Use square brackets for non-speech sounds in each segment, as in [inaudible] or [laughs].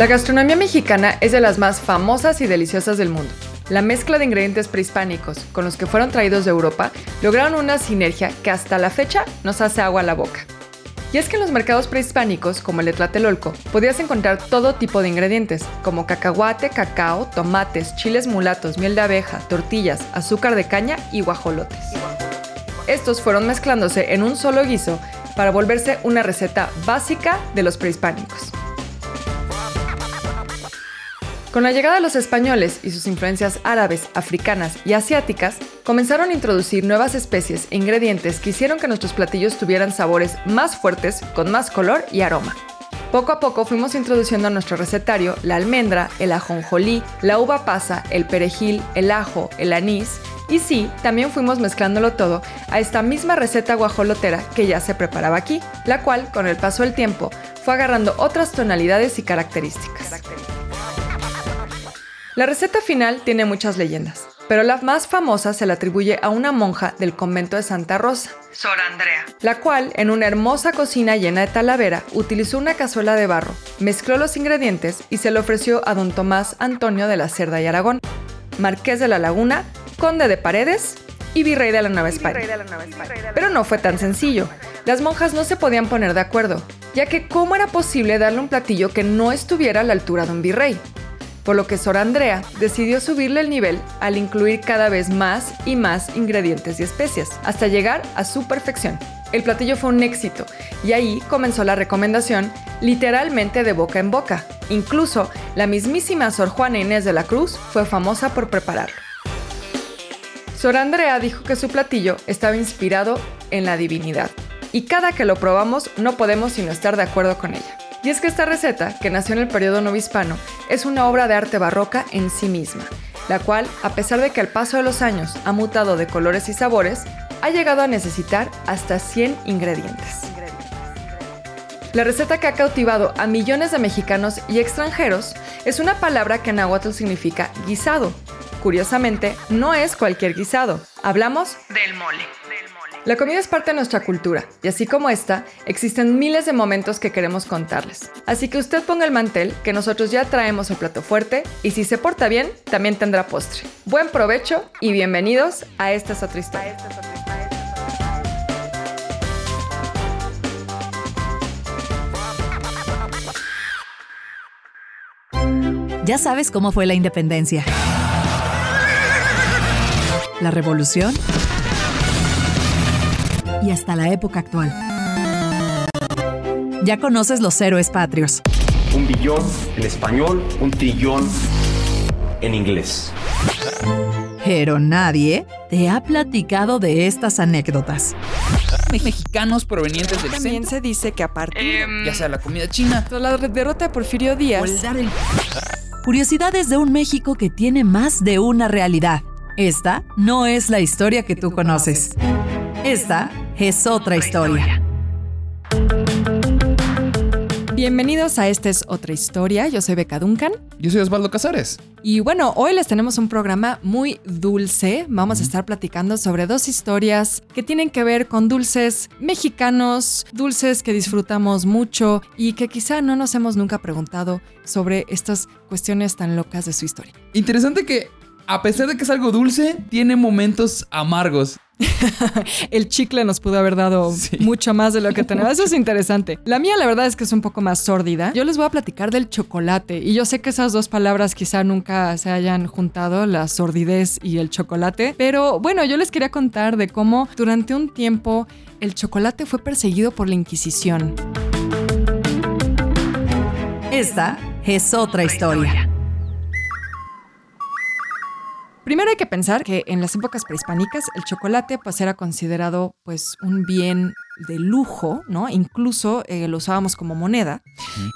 La gastronomía mexicana es de las más famosas y deliciosas del mundo. La mezcla de ingredientes prehispánicos con los que fueron traídos de Europa lograron una sinergia que hasta la fecha nos hace agua a la boca. Y es que en los mercados prehispánicos, como el de Tlatelolco, podías encontrar todo tipo de ingredientes, como cacahuate, cacao, tomates, chiles mulatos, miel de abeja, tortillas, azúcar de caña y guajolotes. Estos fueron mezclándose en un solo guiso para volverse una receta básica de los prehispánicos. Con la llegada de los españoles y sus influencias árabes, africanas y asiáticas, comenzaron a introducir nuevas especies e ingredientes que hicieron que nuestros platillos tuvieran sabores más fuertes, con más color y aroma. Poco a poco fuimos introduciendo a nuestro recetario la almendra, el ajonjolí, la uva pasa, el perejil, el ajo, el anís y sí, también fuimos mezclándolo todo a esta misma receta guajolotera que ya se preparaba aquí, la cual, con el paso del tiempo, fue agarrando otras tonalidades y características. La receta final tiene muchas leyendas, pero la más famosa se la atribuye a una monja del convento de Santa Rosa, Sor Andrea, la cual, en una hermosa cocina llena de talavera, utilizó una cazuela de barro, mezcló los ingredientes y se lo ofreció a don Tomás Antonio de la Cerda y Aragón, marqués de la Laguna, conde de Paredes y virrey de la Nueva España. Pero no fue tan sencillo. Las monjas no se podían poner de acuerdo, ya que ¿cómo era posible darle un platillo que no estuviera a la altura de un virrey? Por lo que Sor Andrea decidió subirle el nivel al incluir cada vez más y más ingredientes y especias, hasta llegar a su perfección. El platillo fue un éxito y ahí comenzó la recomendación literalmente de boca en boca. Incluso la mismísima Sor Juana Inés de la Cruz fue famosa por prepararlo. Sor Andrea dijo que su platillo estaba inspirado en la divinidad y cada que lo probamos no podemos sino estar de acuerdo con ella. Y es que esta receta, que nació en el periodo novohispano, es una obra de arte barroca en sí misma, la cual, a pesar de que al paso de los años ha mutado de colores y sabores, ha llegado a necesitar hasta 100 ingredientes. La receta que ha cautivado a millones de mexicanos y extranjeros es una palabra que en náhuatl significa guisado. Curiosamente, no es cualquier guisado. Hablamos del mole. La comida es parte de nuestra cultura y así como esta, existen miles de momentos que queremos contarles. Así que usted ponga el mantel, que nosotros ya traemos el plato fuerte y si se porta bien, también tendrá postre. Buen provecho y bienvenidos a Esta es otra historia. Ya sabes cómo fue la independencia. La revolución y hasta la época actual. Ya conoces los héroes patrios. Un billón en español, un trillón en inglés. Pero nadie te ha platicado de estas anécdotas. Mexicanos provenientes del También se dice que aparte, ya sea la comida china, la derrota de Porfirio Díaz, Curiosidades de un México que tiene más de una realidad. Esta no es la historia que tú conoces. Esta es otra historia. Bienvenidos a Esta es otra historia. Yo soy Beca Duncan. Yo soy Osvaldo Casares. Y bueno, hoy les tenemos un programa muy dulce. Vamos a estar platicando sobre dos historias que tienen que ver con dulces mexicanos, dulces que disfrutamos mucho y que quizá no nos hemos nunca preguntado sobre estas cuestiones tan locas de su historia. Interesante que, a pesar de que es algo dulce, tiene momentos amargos. [laughs] el chicle nos pudo haber dado mucho más de lo que tenemos. Eso es [laughs] interesante. La mía, la verdad es que es un poco más sórdida. Yo les voy a platicar del chocolate. Y yo sé que esas dos palabras quizá nunca se hayan juntado, la sordidez y el chocolate. Pero bueno, yo les quería contar de cómo durante un tiempo el chocolate fue perseguido por la Inquisición. Esta es otra historia. Primero hay que pensar que en las épocas prehispánicas el chocolate pues era considerado pues un bien de lujo, ¿no? Incluso eh, lo usábamos como moneda.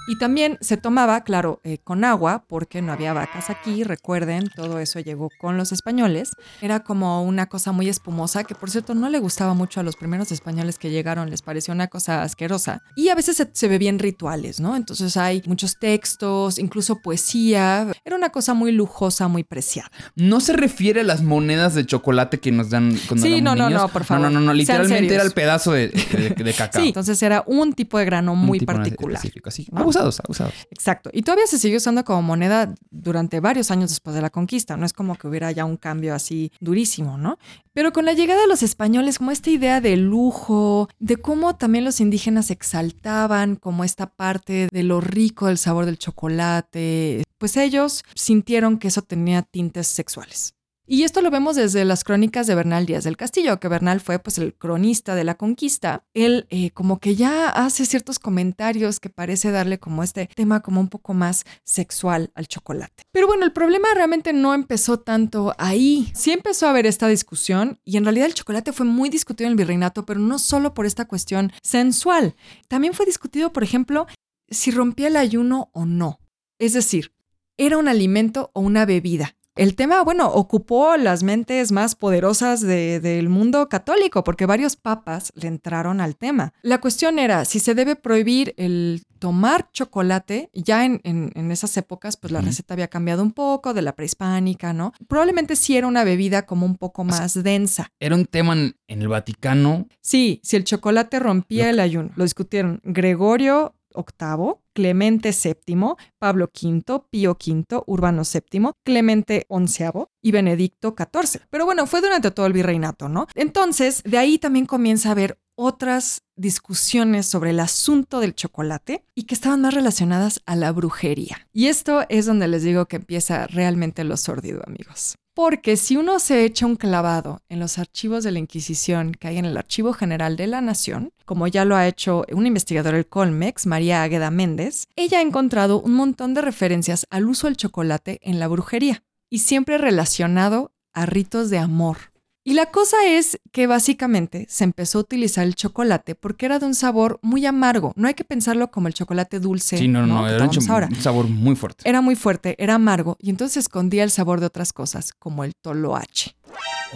Y también se tomaba, claro, eh, con agua, porque no había vacas aquí, recuerden, todo eso llegó con los españoles. Era como una cosa muy espumosa, que por cierto no le gustaba mucho a los primeros españoles que llegaron, les pareció una cosa asquerosa. Y a veces se, se bebían rituales, ¿no? Entonces hay muchos textos, incluso poesía. Era una cosa muy lujosa, muy preciada. No se refiere a las monedas de chocolate que nos dan cuando Sí, no, no, niños. no, por favor. No, no, no, Sean literalmente era el pedazo de, de, de cacao. Sí, entonces era un tipo de grano muy Un tipo en particular. específico, así. ¿no? Abusados, abusados. Exacto. Y todavía se siguió usando como moneda durante varios años después de la conquista. No es como que hubiera ya un cambio así durísimo, ¿no? Pero con la llegada de los españoles, como esta idea de lujo, de cómo también los indígenas exaltaban como esta parte de lo rico del sabor del chocolate, pues ellos sintieron que eso tenía tintes sexuales. Y esto lo vemos desde las crónicas de Bernal Díaz del Castillo, que Bernal fue pues el cronista de la conquista. Él eh, como que ya hace ciertos comentarios que parece darle como este tema como un poco más sexual al chocolate. Pero bueno, el problema realmente no empezó tanto ahí. Sí empezó a haber esta discusión y en realidad el chocolate fue muy discutido en el virreinato, pero no solo por esta cuestión sensual. También fue discutido, por ejemplo, si rompía el ayuno o no. Es decir, ¿era un alimento o una bebida? El tema, bueno, ocupó las mentes más poderosas de- del mundo católico porque varios papas le entraron al tema. La cuestión era si se debe prohibir el tomar chocolate. Ya en, en- en esas épocas, pues la receta había cambiado un poco de la prehispánica, ¿no? Probablemente sí era una bebida como un poco más densa. Era un tema en, en el Vaticano. Sí, si el chocolate rompía Lo- el ayuno. Lo discutieron Gregorio VIII, Clemente VII, Pablo V, Pío V, Urbano VII, Clemente XI y Benedicto XIV. Pero bueno, fue durante todo el virreinato, ¿no? Entonces, de ahí también comienza a haber otras discusiones sobre el asunto del chocolate y que estaban más relacionadas a la brujería. Y esto es donde les digo que empieza realmente lo sórdido, amigos. Porque si uno se echa un clavado en los archivos de la Inquisición que hay en el Archivo General de la Nación, como ya lo ha hecho un investigador del Colmex, María Águeda Méndez, ella ha encontrado un montón de referencias al uso del chocolate en la brujería y siempre relacionado a ritos de amor. Y la cosa es que básicamente se empezó a utilizar el chocolate porque era de un sabor muy amargo. No hay que pensarlo como el chocolate dulce. Sí, no, no, que era un, ahora. un sabor muy fuerte. Era muy fuerte, era amargo y entonces escondía el sabor de otras cosas, como el toloache.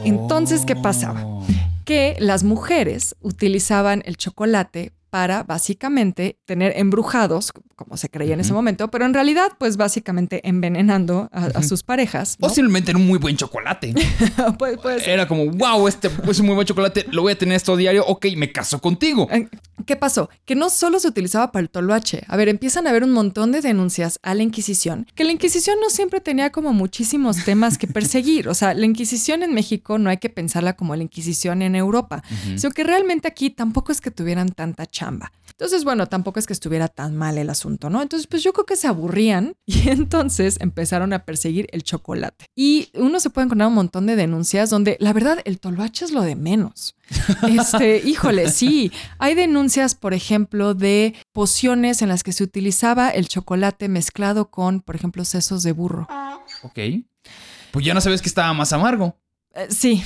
Entonces, ¿qué pasaba? Oh. Que las mujeres utilizaban el chocolate para básicamente tener embrujados, como se creía en ese momento, pero en realidad, pues básicamente envenenando a, sus parejas. ¿no? Posiblemente era un muy buen chocolate. [laughs] Era como, wow, este es un muy buen chocolate, lo voy a tener esto diario, ok, me caso contigo. Eh, ¿Qué pasó? Que no solo se utilizaba para el toloache. A ver, empiezan a haber un montón de denuncias a la Inquisición, que la Inquisición no siempre tenía como muchísimos temas que perseguir. O sea, la Inquisición en México no hay que pensarla como la Inquisición en Europa, sino que realmente aquí tampoco es que tuvieran tanta chamba. Entonces, bueno, tampoco es que estuviera tan mal el asunto, ¿no? Entonces, pues yo creo que se aburrían [laughs] y entonces empezaron a perseguir el chocolate. Y uno se puede encontrar un montón de denuncias donde la verdad el toloache es lo de menos. [laughs] Este, híjole, sí. Hay denuncias, por ejemplo, de pociones en las que se utilizaba el chocolate mezclado con, por ejemplo, sesos de burro. Ok. Pues ya no sabes que estaba más amargo. Eh, sí,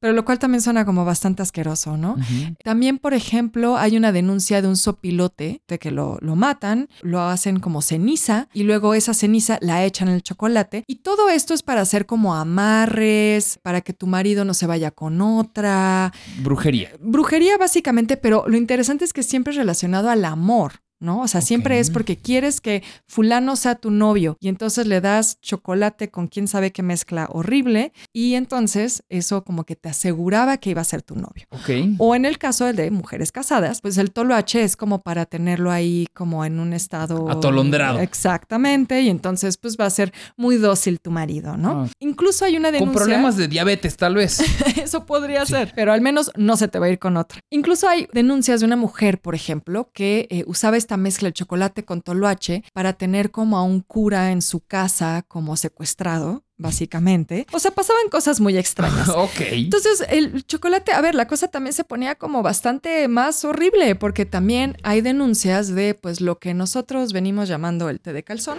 pero lo cual también suena como bastante asqueroso, ¿no? También, por ejemplo, hay una denuncia de un sopilote de que lo, lo matan, lo hacen como ceniza y luego esa ceniza la echan en el chocolate. Y todo esto es para hacer como amarres, para que tu marido no se vaya con otra. Brujería. Brujería básicamente, pero lo interesante es que siempre es relacionado al amor. ¿No? O sea, siempre es porque quieres que fulano sea tu novio y entonces le das chocolate con quién sabe qué mezcla horrible y entonces eso como que te aseguraba que iba a ser tu novio. Ok. O en el caso de mujeres casadas, pues el toloache es como para tenerlo ahí como en un estado... Atolondrado. Exactamente, y entonces pues va a ser muy dócil tu marido, ¿no? Ah. Incluso hay una denuncia... Con problemas de diabetes, tal vez. [laughs] Eso podría ser, pero al menos no se te va a ir con otra. Incluso hay denuncias de una mujer, por ejemplo, que eh, usaba esta mezcla de chocolate con toloache para tener como a un cura en su casa como secuestrado, básicamente. O sea, pasaban cosas muy extrañas. [laughs] ok. Entonces, el chocolate, a ver, la cosa también se ponía como bastante más horrible, porque también hay denuncias de, pues, lo que nosotros venimos llamando el té de calzón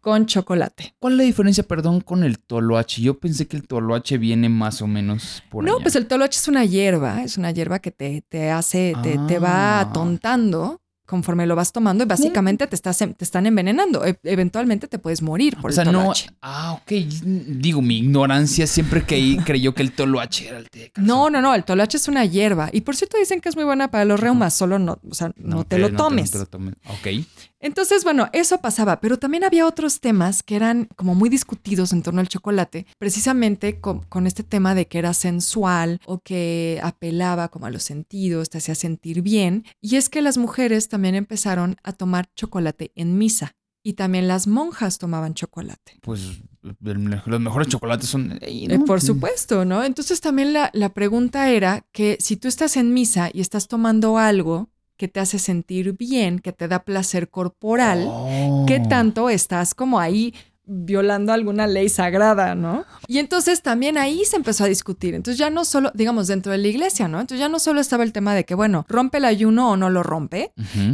con chocolate. ¿Cuál es la diferencia, perdón, con el toloache? Yo pensé que el toloache viene más o menos por No, allá. pues el toloache es una hierba, es una hierba que te, te hace, te, te va Ah. atontando conforme lo vas tomando y básicamente te, estás, te están envenenando. E- eventualmente te puedes morir por O sea, el no. toloache. Ah, ok. Digo, mi ignorancia siempre que [laughs] creyó que el toloache era el té. No, no, no, el toloache es una hierba. Y por cierto dicen que es muy buena para los reumas, solo no, o sea, no, te lo no tomes. no te lo tomes. Ok. Entonces, bueno, eso pasaba, pero también había otros temas que eran como muy discutidos en torno al chocolate, precisamente con, con este tema de que era sensual o que apelaba como a los sentidos, te hacía sentir bien. Y es que las mujeres también empezaron a tomar chocolate en misa. Y también las monjas tomaban chocolate. Pues los mejores chocolates son. Eh, ¿no? por supuesto, ¿no? Entonces también la, la pregunta era que si tú estás en misa y estás tomando algo que te hace sentir bien, que te da placer corporal, Oh. ¿qué tanto estás como ahí violando alguna ley sagrada, ¿no? Y entonces también ahí se empezó a discutir. Entonces ya no solo, digamos, dentro de la iglesia, ¿no? Entonces ya no solo estaba el tema de que, bueno, rompe el ayuno o no lo rompe,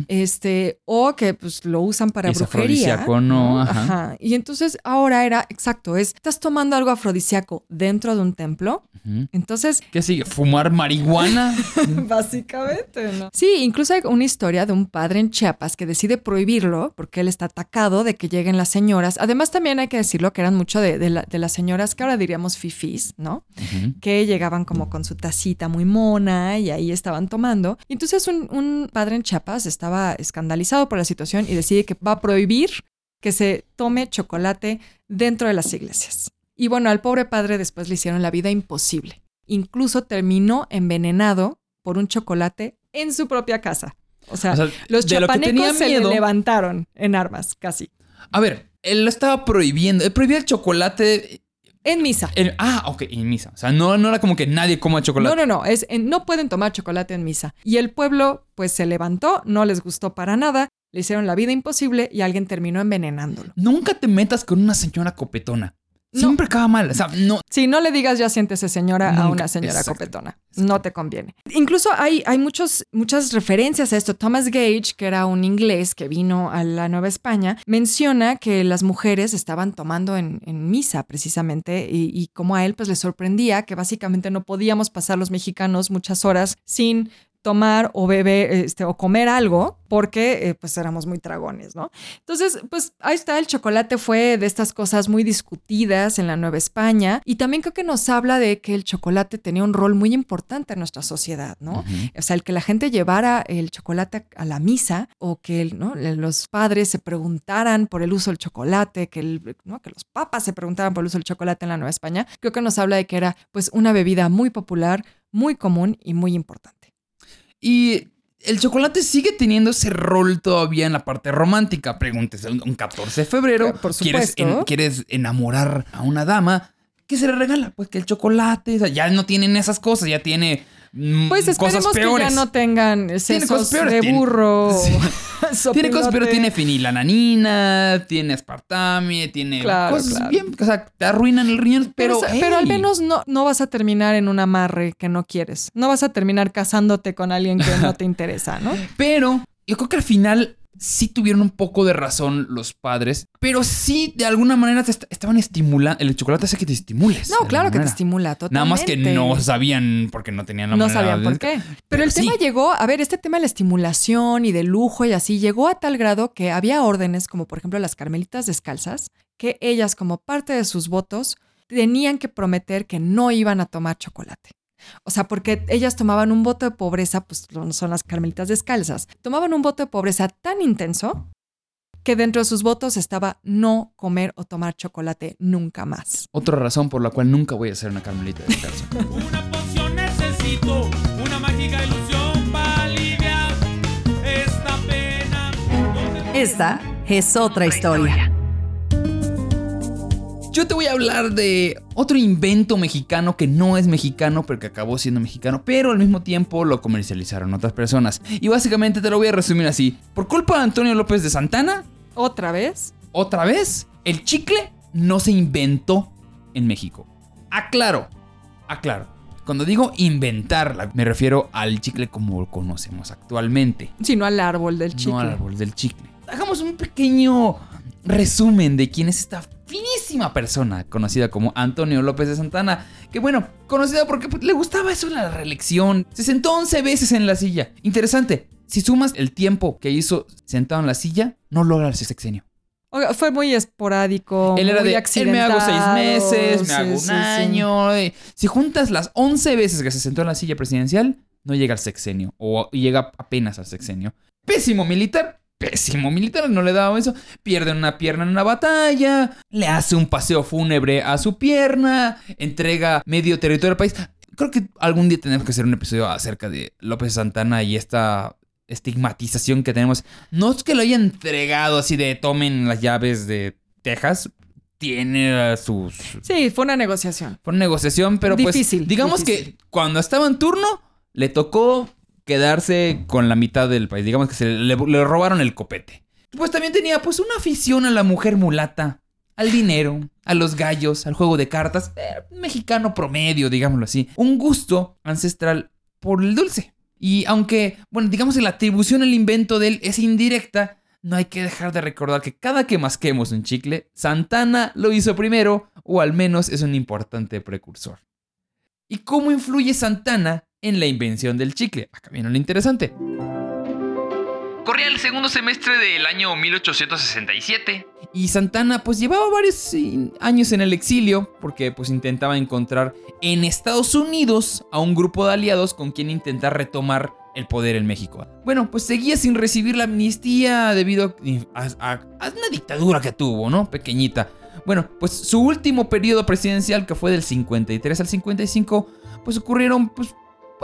este, o que pues lo usan para Es brujería. afrodisíaco, no, ajá. Y entonces ahora era, exacto, es, estás tomando algo afrodisíaco dentro de un templo. Entonces, ¿Qué sigue? ¿Fumar marihuana? [laughs] básicamente, ¿no? Sí, incluso hay una historia de un padre en Chiapas que decide prohibirlo porque él está atacado de que lleguen las señoras. Además, también hay que decirlo que eran mucho de, de la- de las señoras que ahora diríamos fifís, ¿no? Que llegaban como con su tacita muy mona y ahí estaban tomando. Y entonces un, un padre en Chiapas estaba escandalizado por la situación y decide que va a prohibir que se tome chocolate dentro de las iglesias. Y bueno, al pobre padre después le hicieron la vida imposible. Incluso terminó envenenado por un chocolate en su propia casa. O sea, O sea, los lo chapanecos se le levantaron en armas, casi. A ver, él lo estaba prohibiendo. Él prohibía el chocolate. En misa. en- ah, ok, en misa. O sea, no, no era como que nadie coma chocolate. No, no, no, es, en- no pueden tomar chocolate en misa. Y el pueblo pues se levantó, no les gustó para nada, le hicieron la vida imposible y alguien terminó envenenándolo. Nunca te metas con una señora copetona. No. Siempre acaba mal. O sea, no. Si no le digas ya siéntese señora a una señora exacto, copetona. No te conviene. Incluso hay, hay muchos, muchas referencias a esto. Thomas Gage, que era un inglés que vino a la Nueva España, menciona que las mujeres estaban tomando en, en misa precisamente y, y como a él pues le sorprendía que básicamente no podíamos pasar los mexicanos muchas horas sin tomar o beber este, o comer algo porque eh, pues éramos muy tragones, ¿no? Entonces, pues ahí está, el chocolate fue de estas cosas muy discutidas en la Nueva España y también creo que nos habla de que el chocolate tenía un rol muy importante en nuestra sociedad, ¿no? O sea, el que la gente llevara el chocolate a la misa o que ¿no? los padres se preguntaran por el uso del chocolate, que, el- ¿no? que los papas se preguntaran por el uso del chocolate en la Nueva España, creo que nos habla de que era pues una bebida muy popular, muy común y muy importante. Y el chocolate sigue teniendo ese rol todavía en la parte romántica. Pregúntese, un un 14 de febrero, por ¿quieres, supuesto. quieres enamorar a una dama. ¿Qué se le regala? Pues que el chocolate. o sea, ya no tienen esas cosas, ya tiene mm, Pues esperemos cosas que peores. ya no tengan Tiene sesos [laughs] [laughs] cosas peores, de tiene- burro. Sí. Tiene cosas, sopilote. tiene fenilananina, tiene aspartame, tiene Claro, cosas claro. bien, o sea, te arruinan el riñón, Pero, pero, pero al menos no, no vas a terminar en un amarre que no quieres. No vas a terminar casándote con alguien que no te [laughs] interesa, ¿no? Pero yo creo que al final sí tuvieron un poco de razón los padres, pero sí de alguna manera te est- estaban estimulando. El chocolate hace que te estimules. No, de claro que te estimula totalmente. Nada más que no sabían porque no tenían la No manera sabían de- por qué. Pero, Pero el sí. tema llegó, a ver, este tema de la estimulación y del lujo y así, llegó a tal grado que había órdenes, como por ejemplo las carmelitas descalzas, que ellas como parte de sus votos tenían que prometer que no iban a tomar chocolate. O sea, porque ellas tomaban un voto de pobreza, pues son las carmelitas descalzas, tomaban un voto de pobreza tan intenso que dentro de sus votos estaba no comer o tomar chocolate nunca más. Otra razón por la cual nunca voy a hacer una carmelita descalzo. [laughs] Una poción necesito, una mágica ilusión para aliviar esta pena. ¿Dónde- Esta es otra historia. Yo te voy a hablar de otro invento mexicano que no es mexicano, pero que acabó siendo mexicano, pero al mismo tiempo lo comercializaron otras personas. Y básicamente te lo voy a resumir así. Por culpa de Antonio López de Santana, ¿Otra vez? otra vez, el chicle no se inventó en México. Aclaro, aclaro. Cuando digo inventarla, me refiero al chicle como lo conocemos actualmente. Sino al árbol del chicle. No al árbol del chicle. Hagamos un pequeño resumen de quién es esta persona conocida como Antonio López de Santana. Que bueno, conocida porque pues, le gustaba eso la reelección. Se sentó 11 veces en la silla. Interesante. si sumas el tiempo que hizo sentado en la silla, no logra ese sexenio. Oiga, fue muy esporádico. Él era muy de, él me hago seis accidentado, meses, me sí, hago un sí, año. Si juntas las 11 veces que se sentó en la silla presidencial, no llega al sexenio. O llega apenas al sexenio. Pésimo militar. Pésimo militar, no le daba eso. Pierde una pierna en una batalla. Le hace un paseo fúnebre a su pierna. Entrega medio territorio del país. Creo que algún día tenemos que hacer un episodio acerca de López Santana y esta estigmatización que tenemos. No es que lo haya entregado así de tomen las llaves de Texas. Tiene sus. Sí, fue una negociación. Fue una negociación, pero pues. Difícil, Digamos difícil. que cuando estaba en turno, le tocó quedarse con la mitad del país. Digamos que se le, robaron el copete. Pues también tenía pues una afición a la mujer mulata, al dinero, a los gallos, al juego de cartas. eh, mexicano promedio, digámoslo así. Un gusto ancestral por el dulce. Y aunque, bueno, digamos que la atribución al invento de él es indirecta, no hay que dejar de recordar que cada que masquemos un chicle, Santana lo hizo primero, o al menos es un importante precursor. ¿Y cómo influye Santana en la invención del chicle? Acá viene lo interesante. Corría el segundo semestre del año 1867 y Santana pues llevaba varios años en el exilio porque pues intentaba encontrar en Estados Unidos a un grupo de aliados con quien intentar retomar el poder en México. Bueno, pues seguía sin recibir la amnistía debido a, a- a una dictadura que tuvo, ¿no? Pequeñita. Bueno, pues su último periodo presidencial, que fue del 53 al 55, pues ocurrieron pues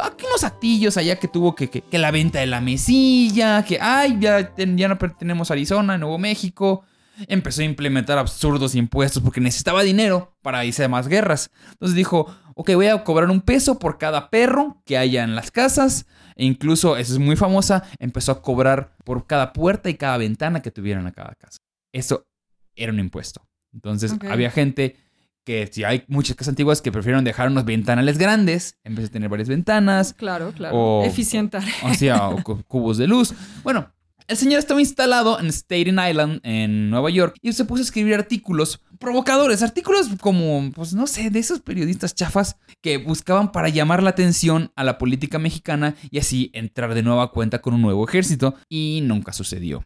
aquí unos actillos allá que tuvo que, que, que la venta de la mesilla, que ay, ya, ya no pertenecemos a Arizona, Nuevo México. Empezó a implementar absurdos impuestos porque necesitaba dinero para irse a más guerras. Entonces dijo, ok, voy a cobrar un peso por cada perro que haya en las casas. E incluso, eso es muy famosa, empezó a cobrar por cada puerta y cada ventana que tuvieran a cada casa. Eso era un impuesto. Entonces había gente que, si hay muchas casas antiguas que prefirieron dejar unos ventanales grandes en vez de tener varias ventanas. Claro, claro. O- Eficientar. O sea, o cu- cubos de luz. Bueno, el señor estaba instalado en Staten Island, en Nueva York, y se puso a escribir artículos provocadores, artículos como, pues no sé, de esos periodistas chafas que buscaban para llamar la atención a la política mexicana y así entrar de nueva cuenta con un nuevo ejército, y nunca sucedió.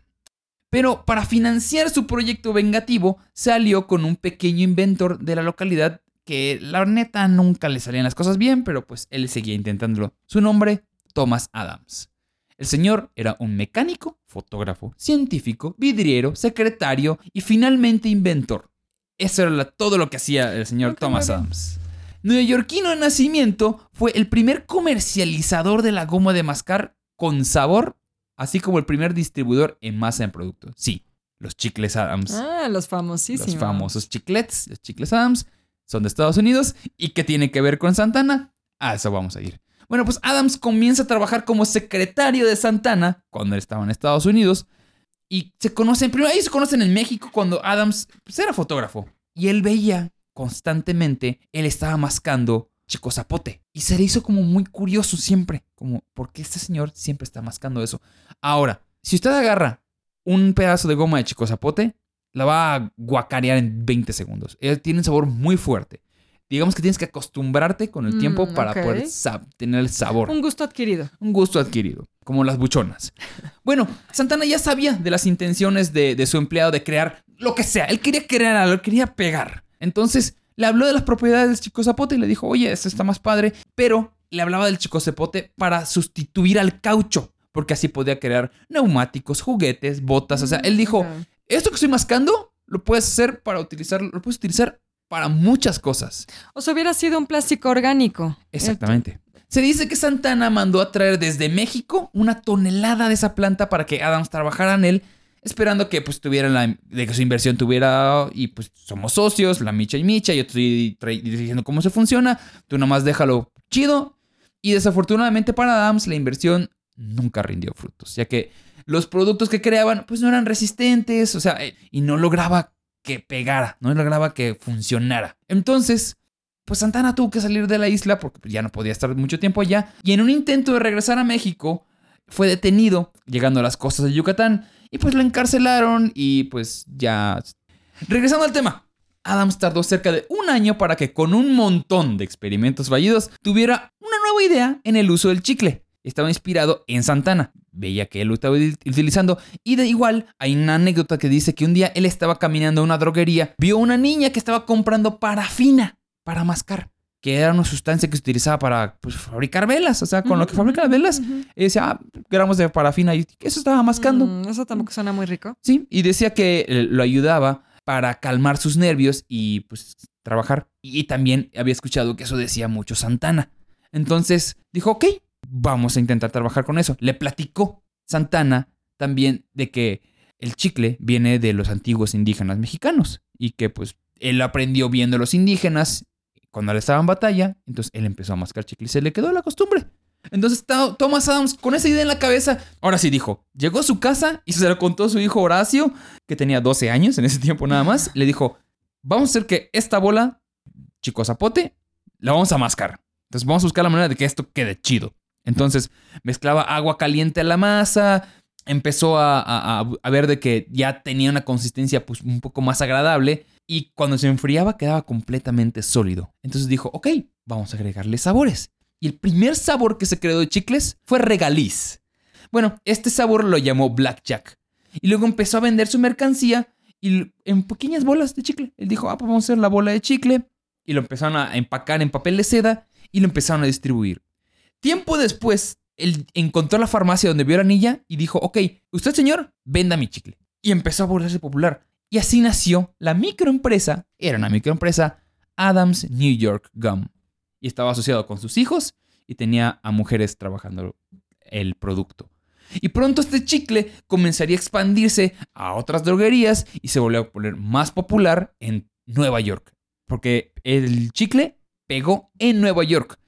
Pero para financiar su proyecto vengativo, salió con un pequeño inventor de la localidad que la neta nunca le salían las cosas bien, pero pues él seguía intentándolo. Su nombre, Thomas Adams. El señor era un mecánico, fotógrafo, científico, vidriero, secretario y finalmente inventor. Eso era la- todo lo que hacía el señor Thomas. Adams. Neoyorquino de nacimiento, fue el primer comercializador de la goma de mascar con sabor, así como el primer distribuidor en masa en producto. Sí, los chicles Adams. Ah, los famosísimos. Los famosos chiclets, los chicles Adams, son de Estados Unidos. ¿Y qué tiene que ver con Santana? A eso vamos a ir. Bueno, pues Adams comienza a trabajar como secretario de Santana cuando él estaba en Estados Unidos. Y se conocen, primero ellos se conocen en México cuando Adams pues, era fotógrafo. Y él veía constantemente, él estaba mascando chico zapote. Y se le hizo como muy curioso siempre. Como, ¿por qué este señor siempre está mascando eso? Ahora, si usted agarra un pedazo de goma de chico zapote, la va a guacarear en 20 segundos. Eh, Tiene un sabor muy fuerte. Digamos que tienes que acostumbrarte con el Mm, tiempo para ok. poder tener el sabor. Un gusto adquirido. Un gusto adquirido, como las buchonas. Bueno, Santana ya sabía de las intenciones de, de su empleado de crear lo que sea. Él quería crear algo, él quería pegar. Entonces, le habló de las propiedades del chico zapote y le dijo, oye, esto está más padre. Pero le hablaba del chico zapote para sustituir al caucho, porque así podía crear neumáticos, juguetes, botas. O sea, él dijo, Ok. esto que estoy mascando lo puedes hacer para utilizar, lo puedes utilizar para muchas cosas. O sea, hubiera sido un plástico orgánico. Exactamente. Se dice que Santana mandó a traer desde México una tonelada de esa planta para que Adams trabajara en él, esperando que pues tuviera la, de que su inversión tuviera y pues somos socios, la micha y micha, yo estoy diciendo cómo se funciona, tú nomás déjalo chido. Y desafortunadamente para Adams la inversión nunca rindió frutos, ya que los productos que creaban pues no eran resistentes, o sea, eh, y no lograba que pegara, no lograba que funcionara. Entonces, pues Santana tuvo que salir de la isla porque ya no podía estar mucho tiempo allá. Y en un intento de regresar a México, fue detenido llegando a las costas de Yucatán. Y pues lo encarcelaron y pues ya... Regresando al tema. Adams tardó cerca de un año para que con un montón de experimentos fallidos tuviera una nueva idea en el uso del chicle. Estaba inspirado en Santana. veía que él lo estaba util- utilizando. Y de igual, hay una anécdota que dice que un día él estaba caminando a una droguería, vio una niña que estaba comprando parafina para mascar, que era una sustancia que se utilizaba para pues, fabricar velas, o sea, con lo que fabrican las velas. Y decía, ah, gramos de parafina, y eso estaba mascando. Mm, eso tampoco suena muy rico. Sí, y decía que eh, lo ayudaba para calmar sus nervios y pues trabajar. Y también había escuchado que eso decía mucho Santana. Entonces dijo, ok, vamos a intentar trabajar con eso. Le platicó Santana también de que el chicle viene de los antiguos indígenas mexicanos y que pues él aprendió viendo a los indígenas cuando él estaba en batalla, entonces él empezó a mascar chicle y se le quedó la costumbre. Entonces Thomas Adams, con esa idea en la cabeza, ahora sí dijo, llegó a su casa y se lo contó a su hijo Horacio, que tenía 12 años en ese tiempo nada más, le dijo, vamos a hacer que esta bola, chico zapote, la vamos a mascar. Entonces vamos a buscar la manera de que esto quede chido. Entonces mezclaba agua caliente a la masa, empezó a- a ver de que ya tenía una consistencia pues, un poco más agradable y cuando se enfriaba quedaba completamente sólido. Entonces dijo, ok, vamos a agregarle sabores. Y el primer sabor que se creó de chicles fue regaliz. Bueno, este sabor lo llamó Blackjack. Y luego empezó a vender su mercancía y en pequeñas bolas de chicle. Él dijo, ah, pues vamos a hacer la bola de chicle. Y lo empezaron a empacar en papel de seda y lo empezaron a distribuir. Tiempo después, él encontró la farmacia donde vio la anilla y dijo, ok, usted señor, venda mi chicle. Y empezó a volverse popular. Y así nació la microempresa, era una microempresa, Adams New York Gum. Y estaba asociado con sus hijos y tenía a mujeres trabajando el producto. Y pronto este chicle comenzaría a expandirse a otras droguerías y se volvió a poner más popular en Nueva York. Porque el chicle pegó en Nueva York.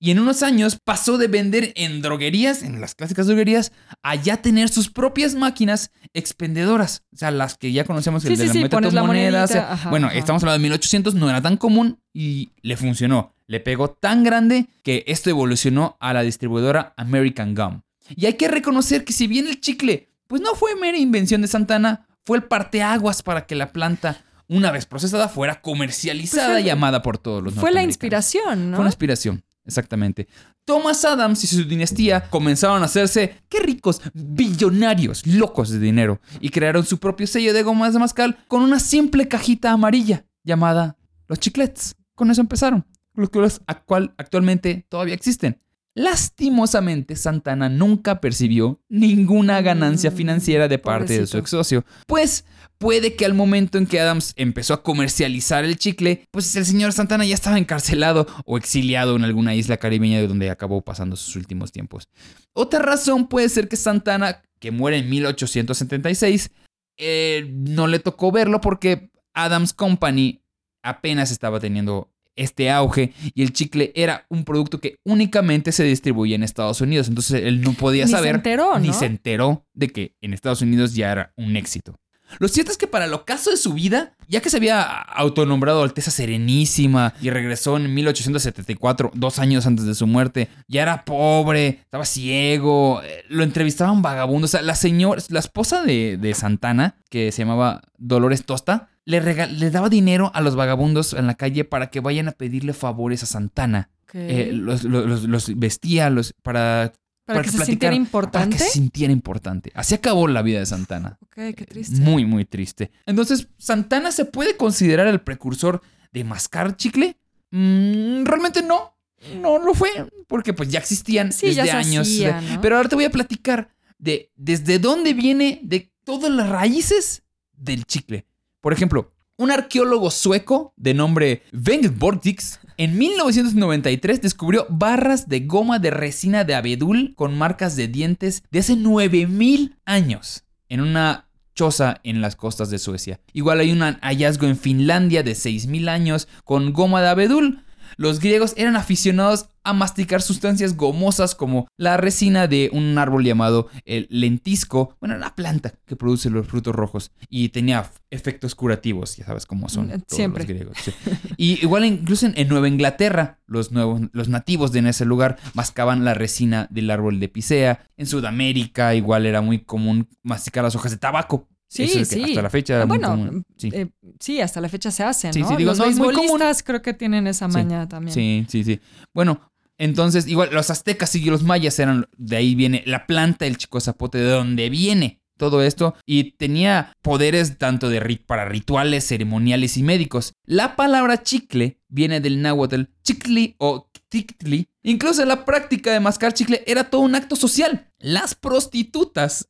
Y en unos años pasó de vender en droguerías, en las clásicas droguerías, a ya tener sus propias máquinas expendedoras. O sea, las que ya conocemos, el de sí, la sí, la monedas. monedita, ajá, bueno, ajá. estamos hablando de 1800, no era tan común y le funcionó. Le pegó tan grande que esto evolucionó a la distribuidora American Gum. Y hay que reconocer que si bien el chicle, pues no fue mera invención de Santana, fue el parteaguas para que la planta, una vez procesada, fuera comercializada Pues fue- y amada por todos los Fue la inspiración, ¿no? Fue una inspiración, exactamente. Thomas Adams y su dinastía comenzaron a hacerse, qué ricos, billonarios, locos de dinero, y crearon su propio sello de gomas de mascal con una simple cajita amarilla llamada los chiclets. Con eso empezaron, los cuales actual- actualmente todavía existen. Lastimosamente, Santana nunca percibió ninguna ganancia Mm, financiera de parte de su ex socio. Pues puede que al momento en que Adams empezó a comercializar el chicle, pues el señor Santana ya estaba encarcelado o exiliado en alguna isla caribeña de donde acabó pasando sus últimos tiempos. Otra razón puede ser que Santana, que muere en 1876, eh, no le tocó verlo porque Adams Company apenas estaba teniendo este auge y el chicle era un producto que únicamente se distribuía en Estados Unidos. Entonces él no podía Ni se saber enteró, ni se enteró de que en Estados Unidos ya era un éxito. Lo cierto es que para el ocaso de su vida, ya que se había autonombrado Alteza Serenísima y regresó en 1874, dos años antes de su muerte, ya era pobre, estaba ciego, eh, lo entrevistaban vagabundos. O sea, la señora, la esposa de, de Santana, que se llamaba Dolores Tosta, le, daba dinero a los vagabundos en la calle para que vayan a pedirle favores a Santana. Eh, los, los- los- vestía los, para, para, que, se sintiera para importante. que se sintiera importante. Así acabó la vida de Santana. Ok, qué triste. Muy, muy triste. Entonces, ¿Santana se puede considerar el precursor de mascar chicle? Mm, realmente no. No lo fue, porque pues ya existían Sí, ya desde se años. hacía, ¿no? Pero ahora te voy a platicar de desde dónde viene de todas las raíces del chicle. Por ejemplo, un arqueólogo sueco de nombre Bengt Bortix en 1993 descubrió barras de goma de resina de abedul con marcas de dientes de hace 9000 años en una choza en las costas de Suecia. Igual hay un hallazgo en Finlandia de 6000 años con goma de abedul. Los griegos eran aficionados a masticar sustancias gomosas como la resina de un árbol llamado el lentisco, bueno, la planta que produce los frutos rojos y tenía efectos curativos, ya sabes cómo son Mm, todos siempre. los griegos. sí. Y igual incluso en, en Nueva Inglaterra, los, nuevos, los nativos de en ese lugar mascaban la resina del árbol de Picea. En Sudamérica igual era muy común masticar las hojas de tabaco. Sí, Eso es que sí. Hasta la fecha. Ah, bueno, común. Sí. Eh, sí, hasta la fecha se hacen, Sí, ¿no? sí, digo, Los no beisbolistas creo que tienen esa Sí, maña también. Sí, sí, sí. Bueno, Entonces, igual los aztecas y los mayas eran, de ahí viene la planta del chico zapote, de donde viene todo esto y tenía poderes tanto de rit para rituales, ceremoniales y médicos. La palabra chicle viene del náhuatl chicli o tictli. Incluso la práctica de mascar chicle era todo un acto social. Las prostitutas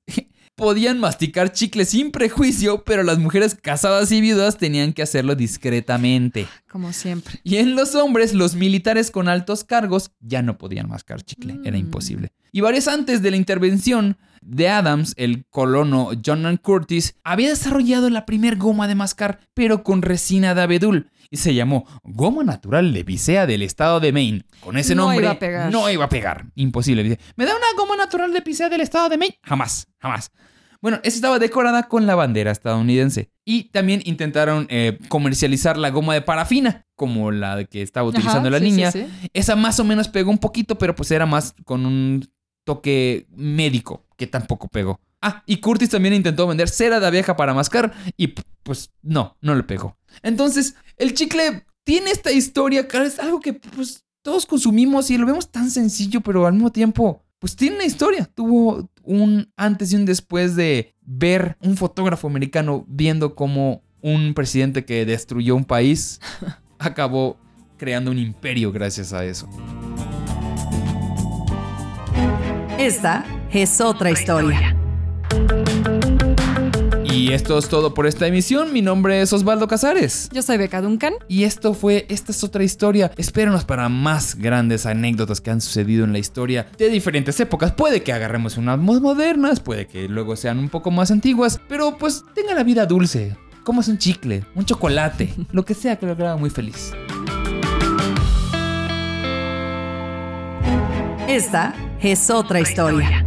podían masticar chicle sin prejuicio, pero las mujeres casadas y viudas tenían que hacerlo discretamente. Como siempre. Y en los hombres, los militares con altos cargos ya no podían mascar chicle, era Mm. imposible. Y varios antes de la intervención de Adams, el colono John Curtis había desarrollado la primer goma de mascar, pero con resina de abedul. Y se llamó Goma Natural de Picea del estado de Maine. Con ese No nombre iba a pegar. no iba a pegar. Imposible. ¿Me da una goma natural de Picea del estado de Maine? Jamás, jamás. Bueno, esa estaba decorada con la bandera estadounidense. Y también intentaron eh, comercializar la goma de parafina, como la que estaba utilizando Ajá, la sí, sí, niña. sí. Esa más o menos pegó un poquito, pero pues era más con un toque médico, que tampoco pegó. Ah, y Curtis también intentó vender cera de abeja para mascar y pues no, no le pegó. Entonces, el chicle tiene esta historia, cara, es algo que pues todos consumimos y lo vemos tan sencillo, pero al mismo tiempo, pues tiene una historia. Tuvo un antes y un después de ver un fotógrafo americano viendo cómo un presidente que destruyó un país [laughs] acabó creando un imperio gracias a eso. Esta es otra historia. Y esto es todo por esta emisión. Mi nombre es Osvaldo Casares. Yo soy Beca Duncan. Y esto fue, esta es otra historia. Espérenos para más grandes anécdotas que han sucedido en la historia de diferentes épocas. Puede que agarremos unas más modernas, puede que luego sean un poco más antiguas, pero pues tenga la vida dulce. Como es un chicle, un chocolate, [laughs] lo que sea que lo haga muy feliz. Esta es otra historia.